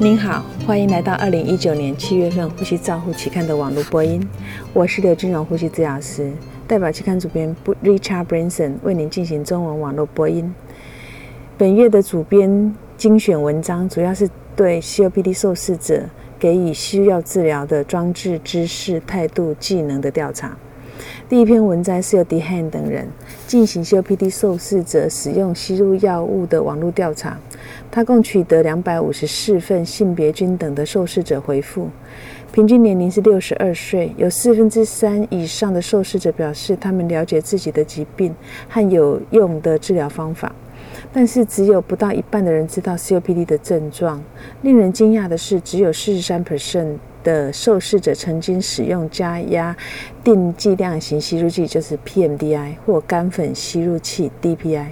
您好，欢迎来到二零一九年七月份《呼吸照护期刊》的网络播音。我是刘金荣呼吸治疗师，代表期刊主编 Richard Branson 为您进行中文网络播音。本月的主编精选文章主要是对 COPD 受试者给予需要治疗的装置、知识、态度、技能的调查。第一篇文摘是由 Dehan 等人进行 COPD 受试者使用吸入药物的网络调查。他共取得两百五十四份性别均等的受试者回复，平均年龄是六十二岁。有四分之三以上的受试者表示他们了解自己的疾病和有用的治疗方法，但是只有不到一半的人知道 COPD 的症状。令人惊讶的是，只有四十三 percent 的受试者曾经使用加压定剂量型吸入剂，就是 PMDI 或干粉吸入器 DPI。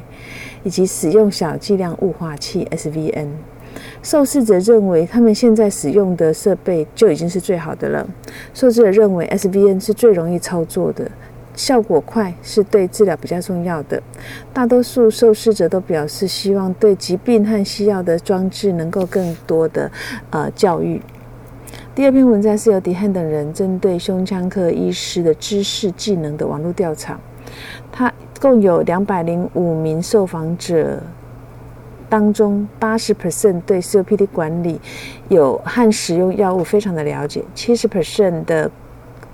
以及使用小剂量雾化器 SVN，受试者认为他们现在使用的设备就已经是最好的了。受试者认为 SVN 是最容易操作的，效果快是对治疗比较重要的。大多数受试者都表示希望对疾病和需要的装置能够更多的呃教育。第二篇文章是由迪汉等人针对胸腔科医师的知识技能的网络调查，他。共有两百零五名受访者当中，八十 percent 对 COPD 管理有和使用药物非常的了解。七十 percent 的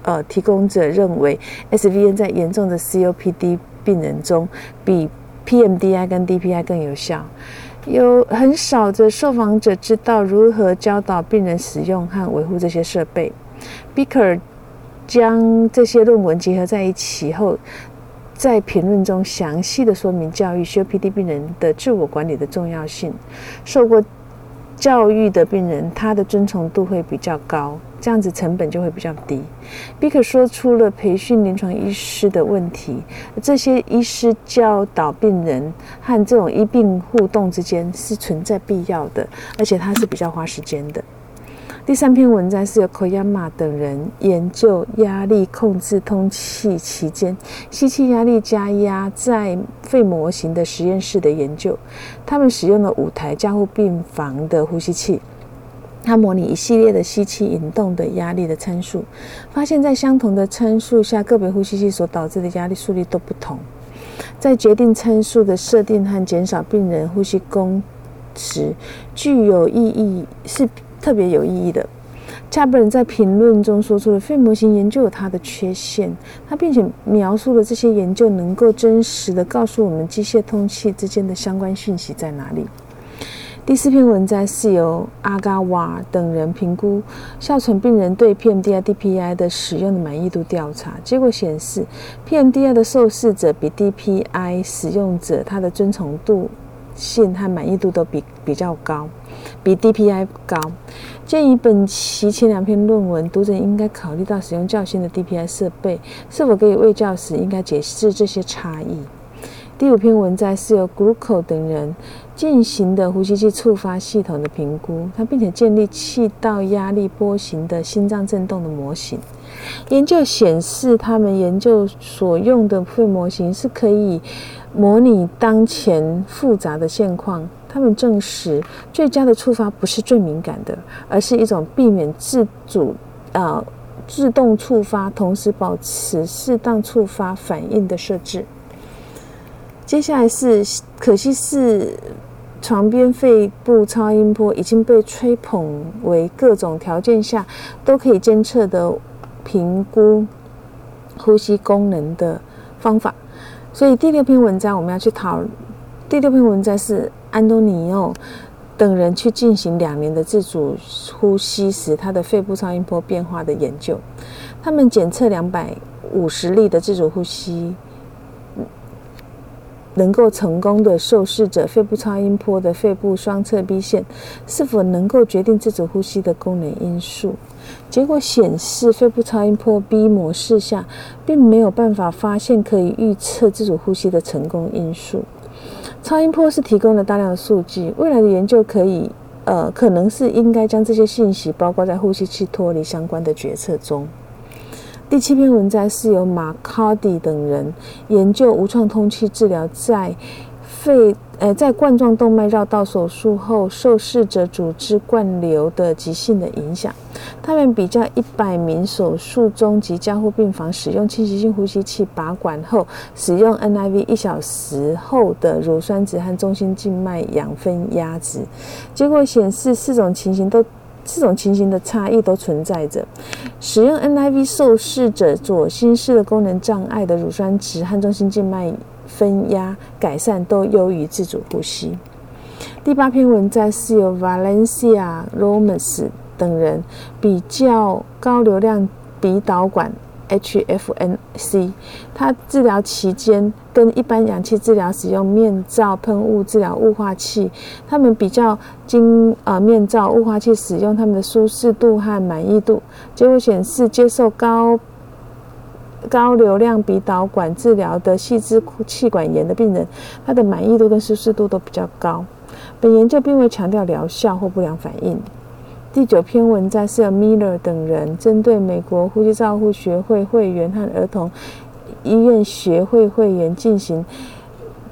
呃提供者认为 SVN 在严重的 COPD 病人中比 PMDI 跟 DPI 更有效。有很少的受访者知道如何教导病人使用和维护这些设备。Becker 将这些论文结合在一起后。在评论中详细的说明教育 COPD 病人的自我管理的重要性。受过教育的病人，他的遵从度会比较高，这样子成本就会比较低。比克说出了培训临床医师的问题，这些医师教导病人和这种医病互动之间是存在必要的，而且它是比较花时间的。第三篇文章是由 Koyama 等人研究压力控制通气期间吸气压力加压在肺模型的实验室的研究。他们使用了五台加护病房的呼吸器，它模拟一系列的吸气引动的压力的参数，发现，在相同的参数下，个别呼吸器所导致的压力速率都不同。在决定参数的设定和减少病人呼吸功时，具有意义是。特别有意义的，加布人在评论中说出了肺模型研究有它的缺陷，他并且描述了这些研究能够真实的告诉我们机械通气之间的相关讯息在哪里。第四篇文章是由阿嘎瓦等人评估哮喘病人对 PMDI、DPI 的使用的满意度调查，结果显示 PMDI 的受试者比 DPI 使用者他的遵从度。信和满意度都比比较高，比 DPI 高。鉴于本期前两篇论文，读者应该考虑到使用较新的 DPI 设备是否可以为教时，应该解释这些差异。第五篇文摘是由 g r u c o 等人进行的呼吸器触发系统的评估，他并且建立气道压力波形的心脏振动的模型。研究显示，他们研究所用的肺模型是可以。模拟当前复杂的现况，他们证实最佳的触发不是最敏感的，而是一种避免自主、呃自动触发，同时保持适当触发反应的设置。接下来是可惜是床边肺部超音波已经被吹捧为各种条件下都可以监测的评估呼吸功能的方法。所以第六篇文章我们要去讨，第六篇文章是安东尼奥等人去进行两年的自主呼吸时，他的肺部超音波变化的研究。他们检测两百五十例的自主呼吸能够成功的受试者肺部超音波的肺部双侧 B 线是否能够决定自主呼吸的功能因素。结果显示，肺部超音波 B 模式下，并没有办法发现可以预测自主呼吸的成功因素。超音波是提供了大量的数据，未来的研究可以，呃，可能是应该将这些信息包括在呼吸器脱离相关的决策中。第七篇文章是由马卡迪等人研究无创通气治疗在肺呃在冠状动脉绕道手术后受试者组织灌流的急性的影响。他们比较一百名手术中及加护病房使用侵袭性呼吸器拔管后使用 NIV 一小时后的乳酸值和中心静脉氧分压值，结果显示四种情形都。这种情形的差异都存在着。使用 NIV 受试者左心室的功能障碍的乳酸值和中心静脉分压改善都优于自主呼吸。第八篇文章是由 Valencia Romans 等人比较高流量鼻导管。HFNC，它治疗期间跟一般氧气治疗使用面罩喷雾治疗雾化器，他们比较经呃面罩雾化器使用，他们的舒适度和满意度。结果显示，接受高高流量鼻导管治疗的细支气管炎的病人，他的满意度跟舒适度都比较高。本研究并未强调疗效或不良反应。第九篇文章是由 Miller 等人针对美国呼吸照护学会会员和儿童医院学会会员进行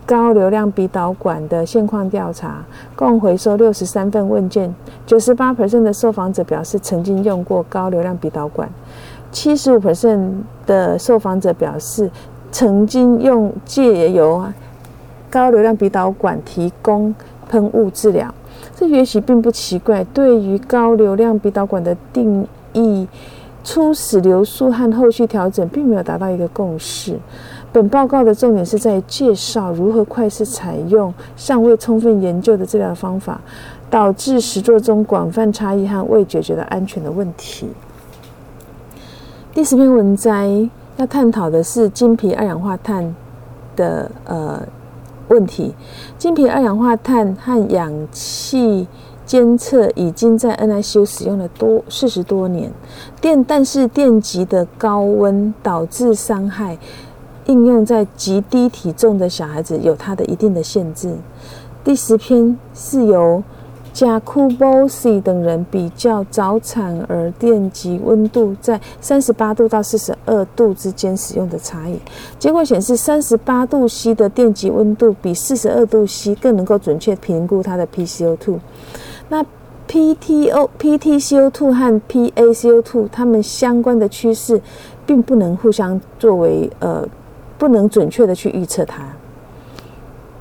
高流量鼻导管的现况调查，共回收六十三份问卷，九十八的受访者表示曾经用过高流量鼻导管，七十五的受访者表示曾经用借由高流量鼻导管提供喷雾治疗。这也许并不奇怪。对于高流量鼻导管的定义，初始流速和后续调整并没有达到一个共识。本报告的重点是在介绍如何快速采用尚未充分研究的治疗方法，导致实作中广泛差异和未解决的安全的问题。第十篇文章要探讨的是金皮二氧化碳的呃。问题：金皮二氧化碳和氧气监测已经在 NICU 使用了多四十多年。电但是电极的高温导致伤害，应用在极低体重的小孩子有它的一定的限制。第十篇是由。贾库波西等人比较早产儿电极温度在三十八度到四十二度之间使用的差异，结果显示三十八度 C 的电极温度比四十二度 C 更能够准确评估它的 PCO2。那 PTO、PTCO2 和 PaCO2 它们相关的趋势，并不能互相作为呃，不能准确的去预测它。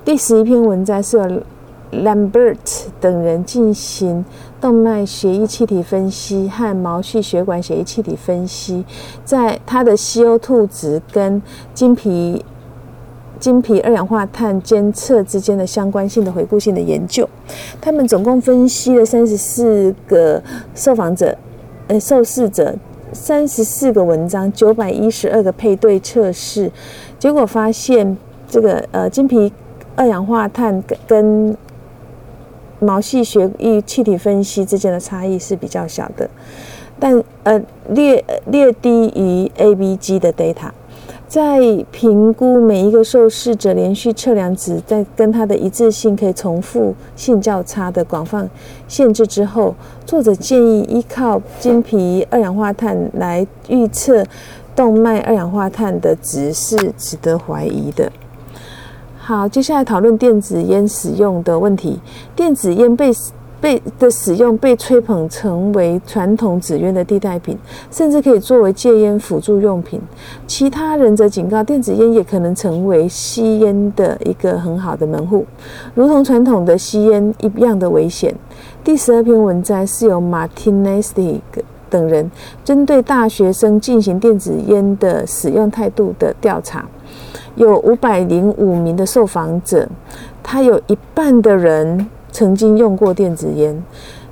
第十一篇文章是。Lambert 等人进行动脉血液气体分析和毛细血管血液气体分析，在它的 CO2 值跟金皮金皮二氧化碳监测之间的相关性的回顾性的研究。他们总共分析了三十四个受访者，呃，受试者三十四个文章，九百一十二个配对测试，结果发现这个呃金皮二氧化碳跟毛细血与气体分析之间的差异是比较小的，但呃略略低于 A、B、G 的 data。在评估每一个受试者连续测量值在跟它的一致性可以重复性较差的广泛限制之后，作者建议依靠金皮二氧化碳来预测动脉二氧化碳的值是值得怀疑的。好，接下来讨论电子烟使用的问题。电子烟被被的使用被吹捧成为传统纸烟的替代品，甚至可以作为戒烟辅助用品。其他人则警告，电子烟也可能成为吸烟的一个很好的门户，如同传统的吸烟一样的危险。第十二篇文章是由 Martinez 等人针对大学生进行电子烟的使用态度的调查。有五百零五名的受访者，他有一半的人曾经用过电子烟。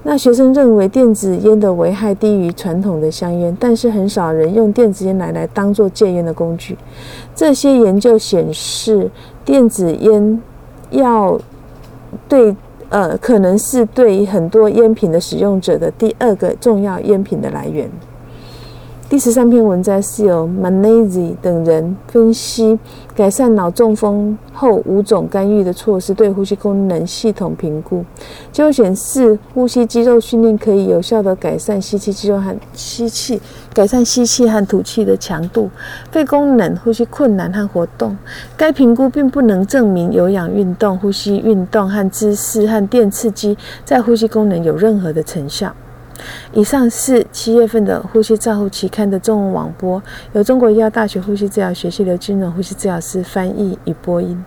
那学生认为电子烟的危害低于传统的香烟，但是很少人用电子烟来来当做戒烟的工具。这些研究显示，电子烟要对呃可能是对很多烟品的使用者的第二个重要烟品的来源。第十三篇文摘是由 Manezi 等人分析改善脑中风后五种干预的措施对呼吸功能系统评估，结果显示呼吸肌肉训练可以有效的改善吸气肌肉和吸气，改善吸气和吐气的强度、肺功能、呼吸困难和活动。该评估并不能证明有氧运动、呼吸运动和姿势和电刺激在呼吸功能有任何的成效。以上是七月份的《呼吸照护期刊》的中文网播，由中国医药大学呼吸治疗学系刘金荣呼吸治疗师翻译与播音，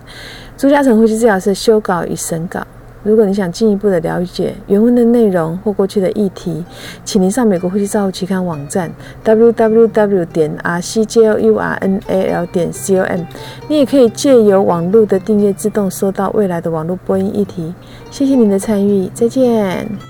朱嘉诚呼吸治疗师修稿与审稿。如果你想进一步的了解原文的内容或过去的议题，请您上美国呼吸照护期刊网站 www 点 rcjlurnal 点 com。你也可以借由网络的订阅，自动收到未来的网络播音议题。谢谢您的参与，再见。